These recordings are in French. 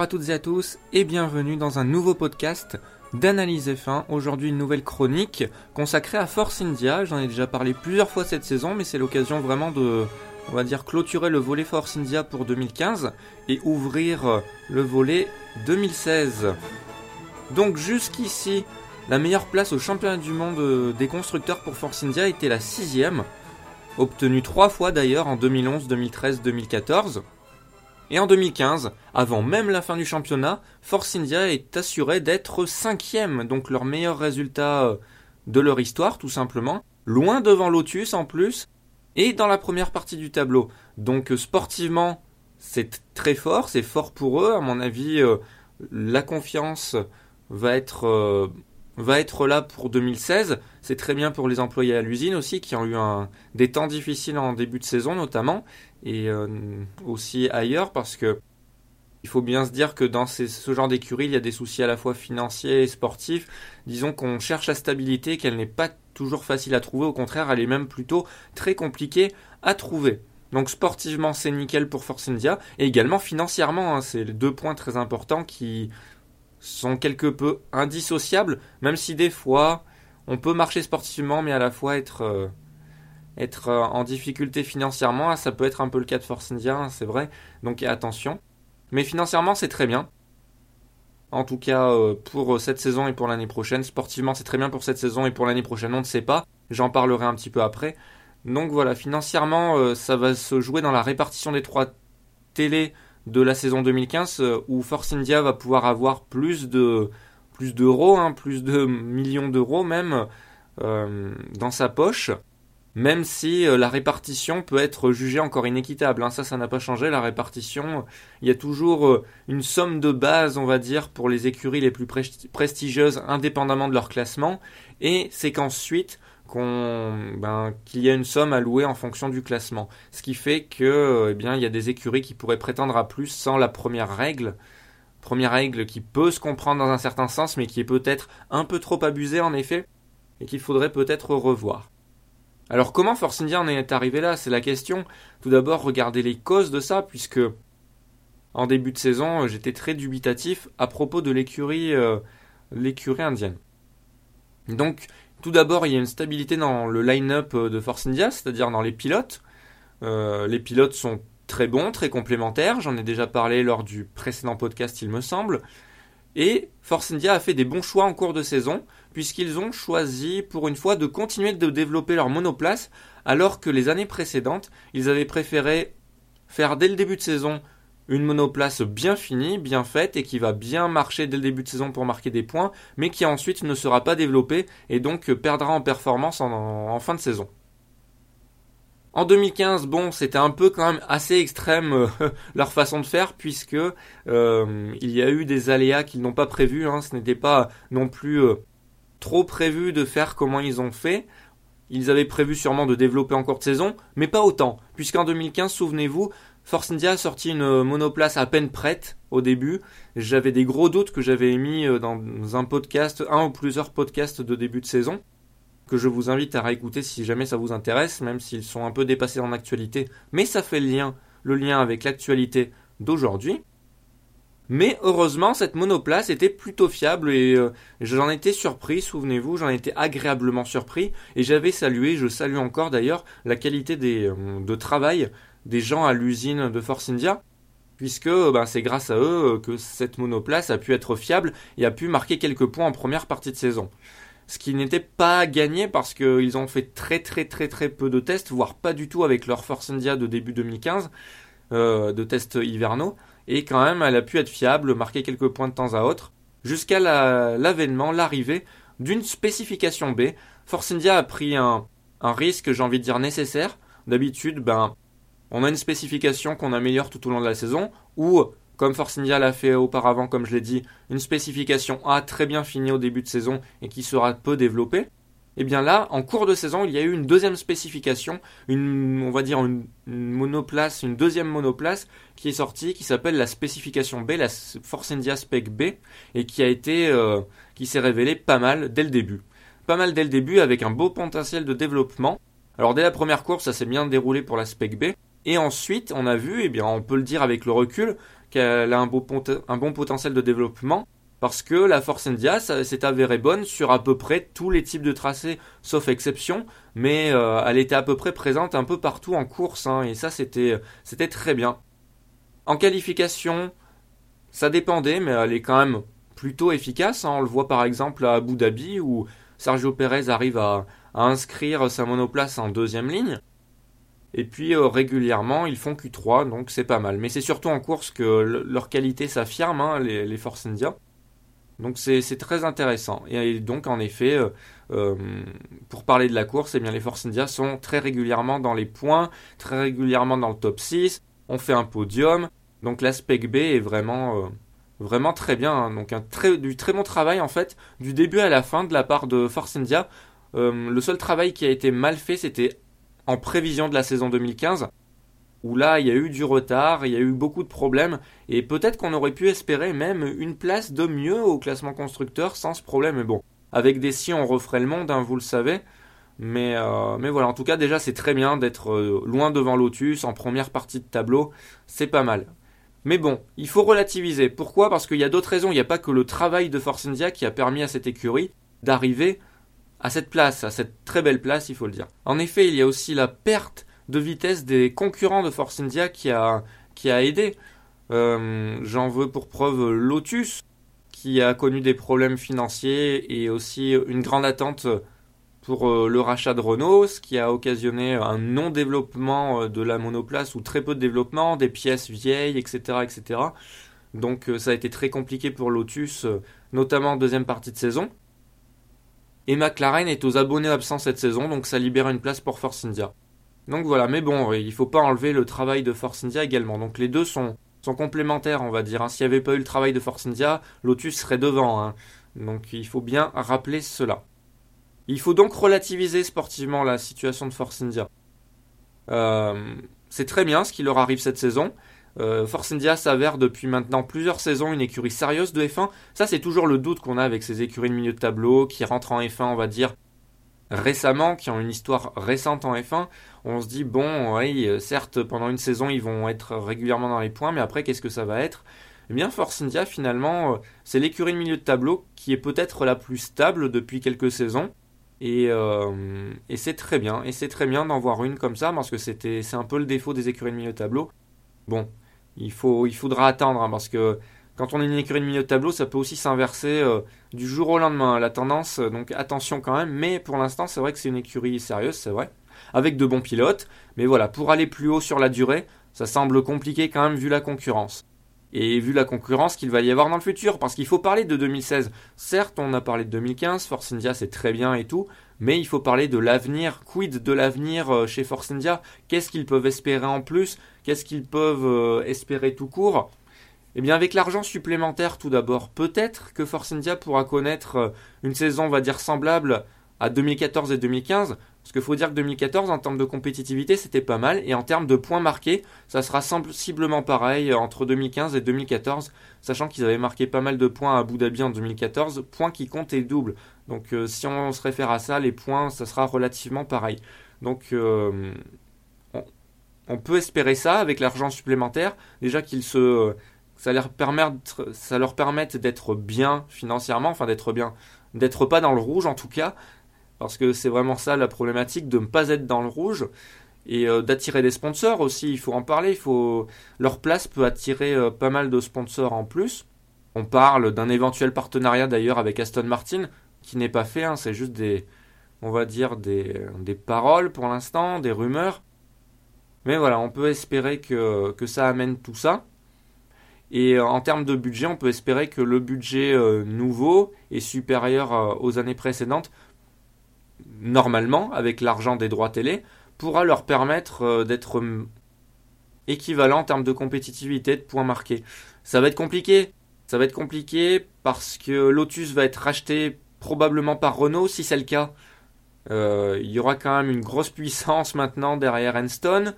Bonjour à toutes et à tous et bienvenue dans un nouveau podcast d'analyse F1. Aujourd'hui une nouvelle chronique consacrée à Force India. J'en ai déjà parlé plusieurs fois cette saison mais c'est l'occasion vraiment de, on va dire, clôturer le volet Force India pour 2015 et ouvrir le volet 2016. Donc jusqu'ici, la meilleure place au championnat du monde des constructeurs pour Force India était la sixième, obtenue trois fois d'ailleurs en 2011, 2013, 2014. Et en 2015, avant même la fin du championnat, Force India est assuré d'être cinquième, donc leur meilleur résultat euh, de leur histoire tout simplement, loin devant Lotus en plus, et dans la première partie du tableau. Donc euh, sportivement, c'est très fort, c'est fort pour eux, à mon avis, euh, la confiance va être va être là pour 2016. C'est très bien pour les employés à l'usine aussi, qui ont eu des temps difficiles en début de saison notamment, et euh, aussi ailleurs, parce que il faut bien se dire que dans ce genre d'écurie, il y a des soucis à la fois financiers et sportifs. Disons qu'on cherche la stabilité, qu'elle n'est pas toujours facile à trouver, au contraire, elle est même plutôt très compliquée à trouver. Donc sportivement, c'est nickel pour Force India, et également financièrement, hein, c'est deux points très importants qui sont quelque peu indissociables, même si des fois on peut marcher sportivement, mais à la fois être, euh, euh, en difficulté financièrement. Ça peut être un peu le cas de Force India, hein, c'est vrai, donc attention. Mais financièrement, c'est très bien. En tout cas, euh, pour cette saison et pour l'année prochaine. Sportivement, c'est très bien pour cette saison et pour l'année prochaine, on ne sait pas. J'en parlerai un petit peu après. Donc voilà, financièrement, ça va se jouer dans la répartition des trois télés de la saison 2015 euh, où Force India va pouvoir avoir plus de plus d'euros, hein, plus de millions d'euros même euh, dans sa poche, même si euh, la répartition peut être jugée encore inéquitable. Hein. Ça, ça n'a pas changé. La répartition, il y a toujours une somme de base, on va dire, pour les écuries les plus prestigieuses, indépendamment de leur classement, et c'est qu'ensuite ben, qu'il y a une somme allouée en fonction du classement. Ce qui fait que, eh bien, il y a des écuries qui pourraient prétendre à plus sans la première règle. Première règle qui peut se comprendre dans un certain sens, mais qui est peut-être un peu trop abusée en effet, et qu'il faudrait peut-être revoir. Alors comment Force India en est arrivé là? C'est la question. Tout d'abord, regardez les causes de ça, puisque en début de saison, j'étais très dubitatif à propos de l'écurie, euh, l'écurie indienne. Donc, tout d'abord, il y a une stabilité dans le line-up euh, de Force India, c'est-à-dire dans les pilotes. Euh, les pilotes sont très bons, très complémentaires. J'en ai déjà parlé lors du précédent podcast, il me semble. Et Force India a fait des bons choix en cours de saison, puisqu'ils ont choisi pour une fois de continuer de développer leur monoplace, alors que les années précédentes, ils avaient préféré faire dès le début de saison une monoplace bien finie, bien faite et qui va bien marcher dès le début de saison pour marquer des points, mais qui ensuite ne sera pas développée et donc perdra en performance en, fin de saison. En 2015, bon, c'était un peu quand même assez extrême euh, leur façon de faire puisque euh, il y a eu des aléas qu'ils n'ont pas prévus. Hein. ce n'était pas non plus euh, trop prévu de faire comment ils ont fait. Ils avaient prévu sûrement de développer encore de saison, mais pas autant, puisqu'en 2015, souvenez-vous, Force India a sorti une monoplace à peine prête au début. J'avais des gros doutes que j'avais émis euh, dans un podcast, un ou plusieurs podcasts de début de saison, que je vous invite à réécouter si jamais ça vous intéresse, même s'ils sont un peu dépassés en actualité. Mais ça fait le lien, le lien avec l'actualité d'aujourd'hui. Mais heureusement, cette monoplace était plutôt fiable et euh, j'en étais surpris, souvenez-vous, j'en étais agréablement surpris et j'avais salué, je salue encore d'ailleurs, la qualité euh, de travail des gens à l'usine de Force India, puisque ben, c'est grâce à eux que cette monoplace a pu être fiable et a pu marquer quelques points en première partie de saison. Ce qui n'était pas gagné parce qu'ils ont fait très très très très peu de tests, voire pas du tout avec leur Force India de début 2015, euh, de tests hivernaux, et quand même elle a pu être fiable, marquer quelques points de temps à autre, jusqu'à l'avènement, l'arrivée d'une spécification B. Force India a pris un, un risque, j'ai envie de dire nécessaire. D'habitude, ben, on a une spécification qu'on améliore tout au long de la saison, ou, comme Force India l'a fait auparavant, comme je l'ai dit, une spécification A très bien finie au début de saison et qui sera peu développée. Et eh bien là, en cours de saison, il y a eu une deuxième spécification, une, on va dire une, monoplace, une deuxième monoplace qui est sortie, qui s'appelle la spécification B, la Force India Spec B, et qui a été, euh, qui s'est révélée pas mal dès le début. Pas mal dès le début, avec un beau potentiel de développement. Alors dès la première course, ça s'est bien déroulé pour la Spec B, et ensuite, on a vu, et eh bien on peut le dire avec le recul, qu'elle a un, un bon potentiel de développement parce que la Force India s'est avérée bonne sur à peu près tous les types de tracés, sauf exception, mais euh, elle était à peu près présente un peu partout en course, hein, et ça c'était très bien. En qualification, ça dépendait, mais elle est quand même plutôt efficace. Hein. On le voit par exemple à Abu Dhabi où Sergio Perez arrive à, inscrire sa monoplace en deuxième ligne. Et puis euh, régulièrement, ils font Q3, donc c'est pas mal. Mais c'est surtout en course que leur qualité s'affirme, hein, les Force India. Donc c'est très intéressant. Et, donc en effet, euh, euh, pour parler de la course, eh les Force India sont très régulièrement dans les points, très régulièrement dans le top 6. On fait un podium. Donc l'aspect B est vraiment, vraiment très bien. Hein. Donc très, du très bon travail en fait, du début à la fin de la part de Force India. le seul travail qui a été mal fait, c'était en prévision de la saison 2015, où là il y a eu du retard, il y a eu beaucoup de problèmes, et peut-être qu'on aurait pu espérer même une place de mieux au classement constructeur sans ce problème. Mais bon, avec des si on referait le monde, hein, vous le savez. Mais, euh, mais voilà, en tout cas déjà c'est très bien d'être euh, loin devant Lotus en première partie de tableau, c'est pas mal. Mais bon, il faut relativiser. Pourquoi? Parce qu'il y a d'autres raisons. Il n'y a pas que le travail de Force India qui a permis à cette écurie d'arriver à cette place, à cette très belle place, il faut le dire. En effet, il y a aussi la perte de vitesse des concurrents de Force India qui a, qui a aidé. Euh, j'en veux pour preuve Lotus, qui a connu des problèmes financiers et aussi une grande attente pour euh, le rachat de Renault, ce qui a occasionné un non-développement euh, de la monoplace ou très peu de développement, des pièces vieilles, etc. etc. Donc ça a été très compliqué pour Lotus, notamment en deuxième partie de saison. Et McLaren est aux abonnés absents cette saison, donc ça libère une place pour Force India. Donc voilà, mais bon, il faut pas enlever le travail de Force India également. Donc les deux sont, sont complémentaires, on va dire. Hein. S'il n'y avait pas eu le travail de Force India, Lotus serait devant. Hein. Donc il faut bien rappeler cela. Il faut donc relativiser sportivement la situation de Force India. Euh, c'est très bien ce qui leur arrive cette saison. Euh, Force India s'avère depuis maintenant plusieurs saisons une écurie sérieuse de F1. Ça, c'est toujours le doute qu'on a avec ces écuries de milieu de tableau qui rentrent en F1, on va dire, récemment, qui ont une histoire récente en F1. On se dit, bon, oui, euh, certes, pendant une saison, ils vont être régulièrement dans les points, mais après, qu'est-ce que ça va être? Eh bien, Force India, finalement, euh, c'est l'écurie de milieu de tableau qui est peut-être la plus stable depuis quelques saisons. Et, et c'est très bien. Et c'est très bien d'en voir une comme ça, parce que c'était, c'est un peu le défaut des écuries de milieu de tableau. Bon, il, faut, il faudra attendre hein, parce que quand on est une écurie de milieu de tableau, ça peut aussi s'inverser euh, du jour au lendemain. La tendance, euh, donc attention quand même. Mais pour l'instant, c'est vrai que c'est une écurie sérieuse, c'est vrai, avec de bons pilotes. Mais voilà, pour aller plus haut sur la durée, ça semble compliqué quand même vu la concurrence. Et vu la concurrence qu'il va y avoir dans le futur, parce qu'il faut parler de 2016. Certes, on a parlé de 2015, Force India c'est très bien et tout, mais il faut parler de l'avenir. Quid de l'avenir euh, chez Force India? Qu'est-ce qu'ils peuvent espérer en plus? Qu'est-ce qu'ils peuvent espérer tout court? Eh bien, avec l'argent supplémentaire, tout d'abord, peut-être que Force India pourra connaître euh, une saison, on va dire, semblable à 2014 et 2015. Parce qu'il faut dire que 2014, en termes de compétitivité, c'était pas mal. Et en termes de points marqués, ça sera sensiblement pareil euh, entre 2015 et 2014. Sachant qu'ils avaient marqué pas mal de points à Abu Dhabi en 2014. Points qui comptent et double. Donc si on se réfère à ça, les points, ça sera relativement pareil. Donc on peut espérer ça avec l'argent supplémentaire. Déjà qu'ils se, ça leur permette, d'être bien financièrement, enfin d'être bien, d'être pas dans le rouge en tout cas, parce que c'est vraiment ça la problématique de ne pas être dans le rouge et euh, d'attirer des sponsors aussi. Il faut en parler. Il faut leur place peut attirer euh, pas mal de sponsors en plus. On parle d'un éventuel partenariat d'ailleurs avec Aston Martin qui n'est pas fait. Hein. c'est juste des, on va dire des, des paroles pour l'instant, des rumeurs. Mais voilà, on peut espérer que, ça amène tout ça. Et euh, en termes de budget, on peut espérer que le budget euh, nouveau est supérieur euh, aux années précédentes, normalement, avec l'argent des droits télé, pourra leur permettre d'être équivalent en termes de compétitivité, de points marqués. Ça va être compliqué. Ça va être compliqué parce que Lotus va être racheté probablement par Renault, si c'est le cas. Il y aura quand même une grosse puissance maintenant derrière Enstone.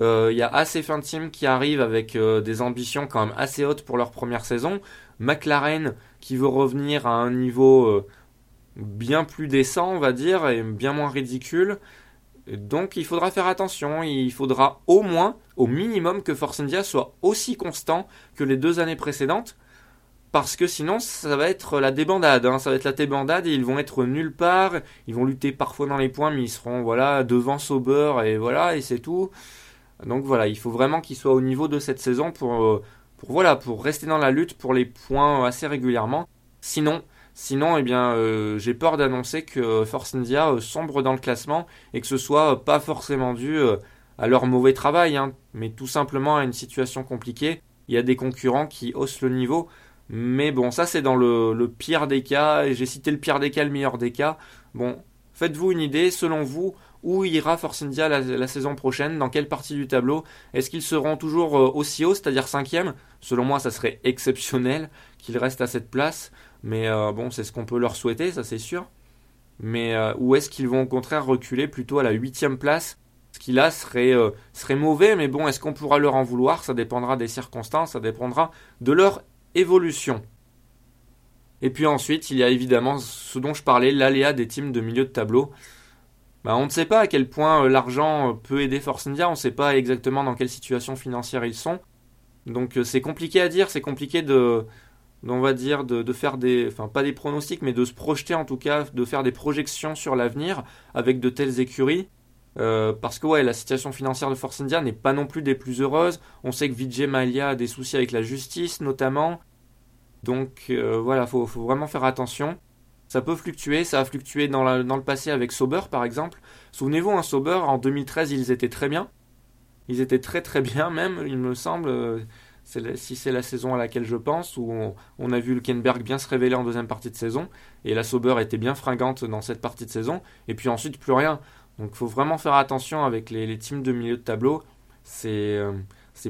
Euh, il y a assez fin team qui arrive avec euh, des ambitions quand même assez hautes pour leur première saison. McLaren qui veut revenir à un niveau bien plus décent, on va dire, et bien moins ridicule. Donc il faudra faire attention, il faudra au moins, au minimum, que Force India soit aussi constant que les deux années précédentes, parce que sinon ça va être la débandade, hein. ça va être la débandade et ils vont être nulle part, ils vont lutter parfois dans les points, mais ils seront voilà devant Sauber et voilà et c'est tout. Donc voilà, il faut vraiment qu'ils soient au niveau de cette saison pour, euh, pour voilà pour rester dans la lutte pour les points assez régulièrement. Sinon, Sinon, eh bien, euh, j'ai peur d'annoncer que Force India euh, sombre dans le classement et que ce soit pas forcément dû à leur mauvais travail, hein, mais tout simplement à une situation compliquée. Il y a des concurrents qui haussent le niveau, mais bon, ça c'est dans le, pire des cas. Et j'ai cité le pire des cas, le meilleur des cas. Bon, faites-vous une idée. Selon vous, où ira Force India la, saison prochaine Dans quelle partie du tableau? Est-ce qu'ils seront toujours aussi haut, c'est-à-dire cinquième? Selon moi, ça serait exceptionnel qu'ils restent à cette place. Mais euh, bon, c'est ce qu'on peut leur souhaiter, ça c'est sûr. Mais euh, où est-ce qu'ils vont au contraire reculer plutôt à la huitième place? Ce qui là serait, euh, serait mauvais, mais bon, est-ce qu'on pourra leur en vouloir? Ça dépendra des circonstances, ça dépendra de leur évolution. Et puis ensuite, il y a évidemment ce dont je parlais, l'aléa des teams de milieu de tableau. Bah, on ne sait pas à quel point l'argent peut aider Force India, on ne sait pas exactement dans quelle situation financière ils sont. Donc c'est compliqué à dire, c'est compliqué de, on va dire, de, faire des, enfin pas des pronostics, mais de se projeter en tout cas, de faire des projections sur l'avenir avec de telles écuries. Euh, parce que ouais, la situation financière de Force India n'est pas non plus des plus heureuses. On sait que Vijay Malia a des soucis avec la justice notamment. Donc euh, voilà, faut, faut vraiment faire attention. Ça peut fluctuer, ça a fluctué dans, le passé avec Sauber par exemple. Souvenez-vous, un hein, Sauber en 2013 ils étaient très bien. Ils étaient très très bien même, il me semble si c'est la saison à laquelle je pense, où on, a vu Hülkenberg bien se révéler en deuxième partie de saison, et la Sauber était bien fringante dans cette partie de saison, et puis ensuite plus rien. Donc il faut vraiment faire attention avec les, teams de milieu de tableau. C'est euh,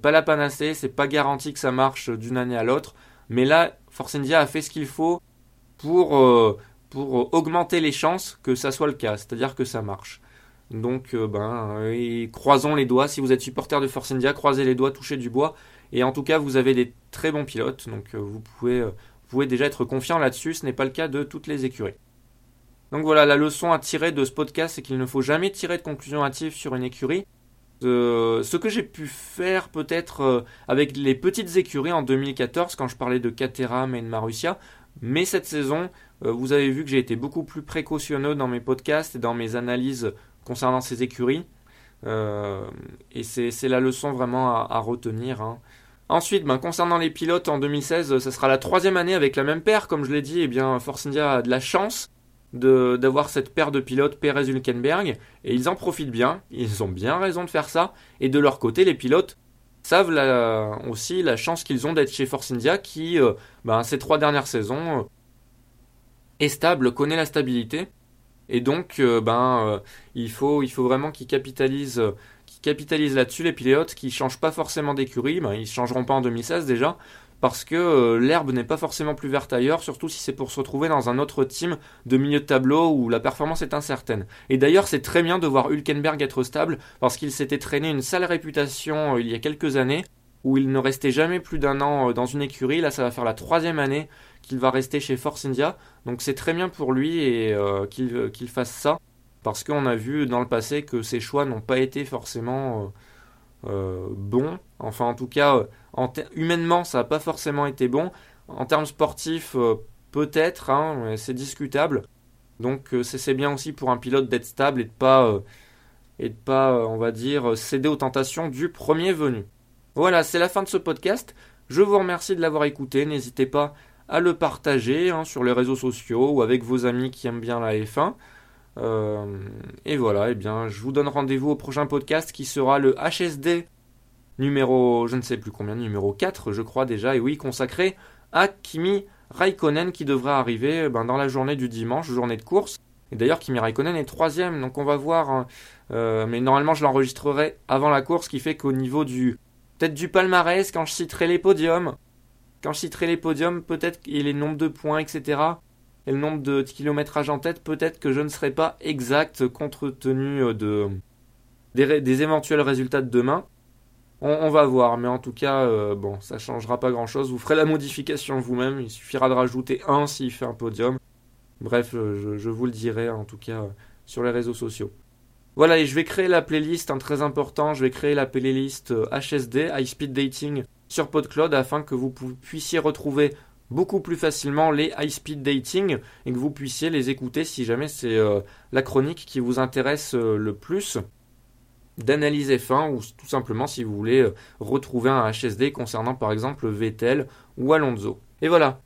pas la panacée, c'est pas garanti que ça marche d'une année à l'autre, mais là, Force India a fait ce qu'il faut pour, euh, pour augmenter les chances que ça soit le cas, c'est-à-dire que ça marche. Donc, euh, ben, croisons les doigts. Si vous êtes supporter de Force India, croisez les doigts, touchez du bois. Et en tout cas, vous avez des très bons pilotes, donc euh, vous pouvez, euh, vous pouvez déjà être confiant là-dessus. Ce n'est pas le cas de toutes les écuries. Donc voilà, la leçon à tirer de ce podcast, c'est qu'il ne faut jamais tirer de conclusion hâtive sur une écurie. Ce que j'ai pu faire peut-être avec les petites écuries en 2014, quand je parlais de Caterham et de Marussia, mais cette saison, vous avez vu que j'ai été beaucoup plus précautionneux dans mes podcasts et dans mes analyses concernant ces écuries. Euh, et c'est la leçon vraiment à, retenir. Hein. Ensuite, ben, concernant les pilotes en 2016, ce sera la troisième année avec la même paire. Comme je l'ai dit, eh bien, Force India a de la chance d'avoir cette paire de pilotes Perez-Hülkenberg et ils en profitent bien. Ils ont bien raison de faire ça. Et de leur côté, les pilotes savent aussi la chance qu'ils ont d'être chez Force India qui, euh, ben, ces trois dernières saisons, euh, est stable, connaît la stabilité. Et donc, euh, ben, euh, il, faut, il faut vraiment qu'ils capitalisent, capitalisent là-dessus, les pilotes, qui changent pas forcément d'écurie. Ben, ils changeront pas en 2016 déjà, parce que l'herbe n'est pas forcément plus verte ailleurs, surtout si c'est pour se retrouver dans un autre team de milieu de tableau où la performance est incertaine. Et d'ailleurs, c'est très bien de voir Hülkenberg être stable, parce qu'il s'était traîné une sale réputation il y a quelques années, où il ne restait jamais plus d'un an dans une écurie. Là, ça va faire la troisième année qu'il va rester chez Force India. Donc c'est très bien pour lui et euh, euh, qu'il fasse ça. Parce qu'on a vu dans le passé que ses choix n'ont pas été forcément euh, bons. Enfin en tout cas, humainement ça n'a pas forcément été bon. En termes sportifs, peut-être, hein, c'est discutable. Donc c'est bien aussi pour un pilote d'être stable et de pas, et de pas on va dire, céder aux tentations du premier venu. Voilà, c'est la fin de ce podcast. Je vous remercie de l'avoir écouté. N'hésitez pas à le partager hein, sur les réseaux sociaux ou avec vos amis qui aiment bien la F1. Euh, et voilà, eh bien, je vous donne rendez-vous au prochain podcast qui sera le HSD numéro, je ne sais plus combien, numéro 4, je crois déjà, et oui, consacré à Kimi Raikkonen qui devrait arriver ben, dans la journée du dimanche, journée de course. Et d'ailleurs, Kimi Raikkonen est troisième, donc on va voir. Hein. Euh, mais normalement, je l'enregistrerai avant la course, qui fait qu'au niveau du peut-être du palmarès, quand je citerai les podiums, quand je citerai les podiums, peut-être, et les nombres de points, etc., et le nombre de kilométrages en tête, peut-être que je ne serai pas exact compte tenu euh, de, des, éventuels résultats de demain. On, va voir, mais en tout cas, euh, bon, ça changera pas grand-chose. Vous ferez la modification vous-même, il suffira de rajouter un s'il fait un podium. Bref, je, je, vous le dirai en tout cas sur les réseaux sociaux. Voilà, et je vais créer la playlist, un très important, je vais créer la playlist HSD, High Speed Dating, sur PodCloud afin que vous puissiez retrouver beaucoup plus facilement les high speed dating et que vous puissiez les écouter si jamais c'est la chronique qui vous intéresse le plus d'analyse F1 ou tout simplement si vous voulez euh, retrouver un HSD concernant par exemple Vettel ou Alonso. Et voilà.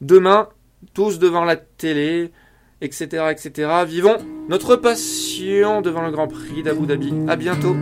Demain, tous devant la télé, etc., etc. Vivons notre passion devant le Grand Prix d'Abu Dhabi. À bientôt.